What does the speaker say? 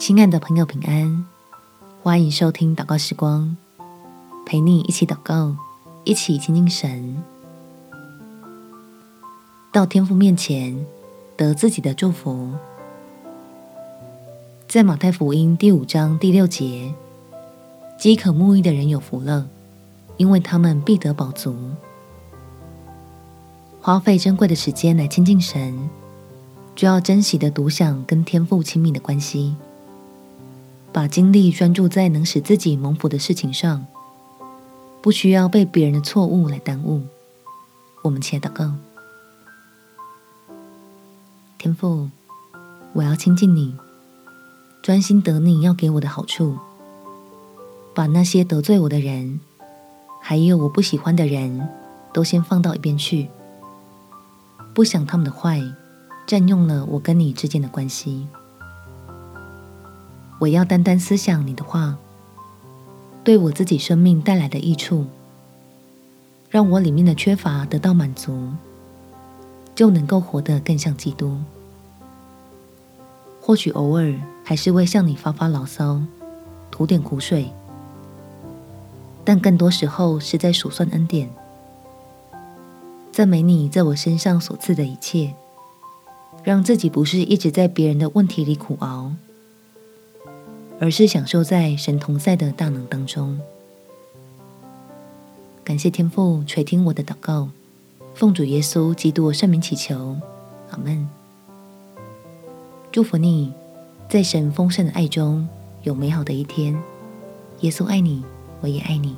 亲爱的朋友，平安！欢迎收听祷告时光，陪你一起祷告，一起亲近神，到天父面前得自己的祝福。在马太福音第五章第六节，饥渴慕义的人有福了，因为他们必得饱足。花费珍贵的时间来亲近神，就要珍惜的独享跟天父亲密的关系。把精力专注在能使自己蒙福的事情上，不需要被别人的错误来耽误。我们且祷告：天父，我要亲近你，专心得你要给我的好处，把那些得罪我的人，还有我不喜欢的人都先放到一边去，不想他们的坏占用了我跟你之间的关系。我要单单思想你的话，对我自己生命带来的益处，让我里面的缺乏得到满足，就能够活得更像基督。或许偶尔还是会向你发发牢骚，吐点苦水，但更多时候是在数算恩典，赞美你在我身上所赐的一切，让自己不是一直在别人的问题里苦熬。而是享受在神同在的大能当中。感谢天父垂听我的祷告，奉主耶稣基督圣名祈求，阿门。祝福你，在神丰盛的爱中有美好的一天。耶稣爱你，我也爱你。